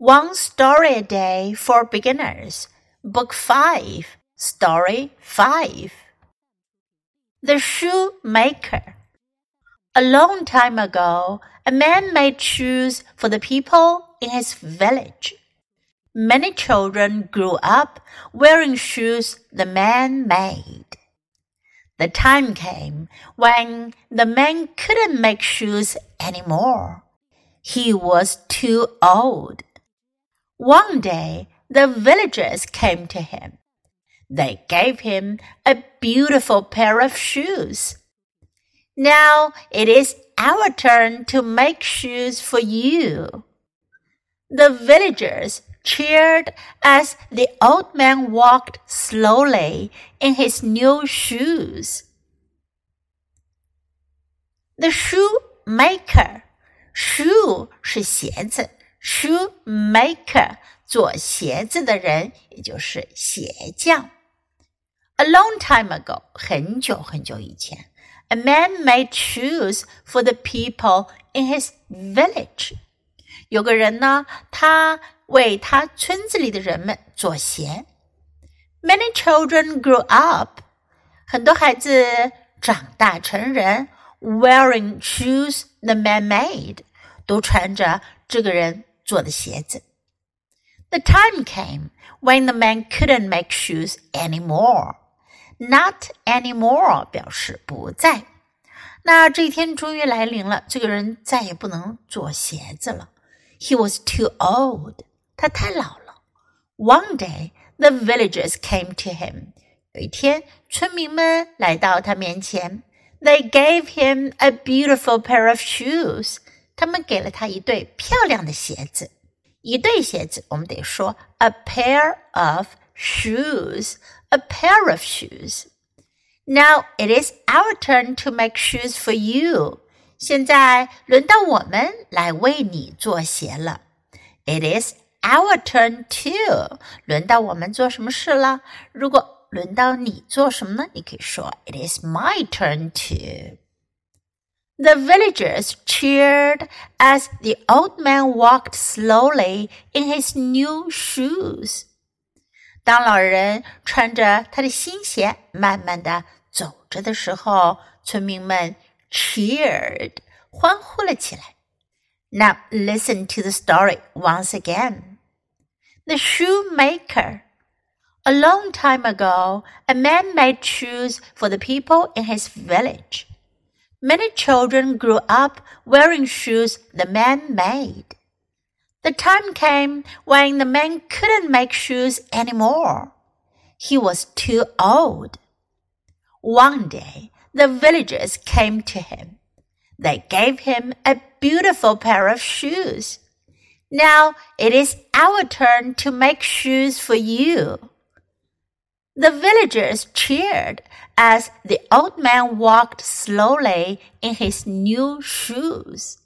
One Story a Day for Beginners, Book 5, Story 5. The Shoemaker. A long time ago, a man made shoes for the people in his village. Many children grew up wearing shoes the man made. The time came when the man couldn't make shoes anymore. He was too old. One day, the villagers came to him. They gave him a beautiful pair of shoes. Now it is our turn to make shoes for you. The villagers cheered as the old man walked slowly in his new shoes. The shoemaker, shoe 是鞋子。 shoemaker 做鞋子的人，也就是鞋匠。A long time ago，很久很久以前，a man made shoes for the people in his village。有个人呢，他为他村子里的人们做鞋。Many children grew up，很多孩子长大成人，wearing shoes the man made，都穿着这个人 做的鞋子。The time came when the man couldn't make shoes anymore. Not anymore 表示不再。那这一天终于来临了，这个人再也不能做鞋子了。He was too old. 他太老了。One day, the villagers came to him. 有一天，村民们来到他面前。They gave him a beautiful pair of shoes. 他们给了他一对漂亮的鞋子，一对鞋子，我们得说 a pair of shoes，a pair of shoes。Now it is our turn to make shoes for you。现在轮到我们来为你做鞋了。It is our turn to。轮到我们做什么事了？如果轮到你做什么呢？你可以说 It is my turn to。the villagers cheered as the old man walked slowly in his new shoes. 当老人穿着他的新鞋慢慢的走着的时候，村民们 cheered 欢呼了起来。Now listen to the story once again. The shoemaker. A long time ago, a man made shoes for the people in his village. Many children grew up wearing shoes the man made. The time came when the man couldn't make shoes anymore. He was too old. One day, the villagers came to him. They gave him a beautiful pair of shoes. Now it is our turn to make shoes for you. The villagers cheered as the old man walked slowly in his new shoes.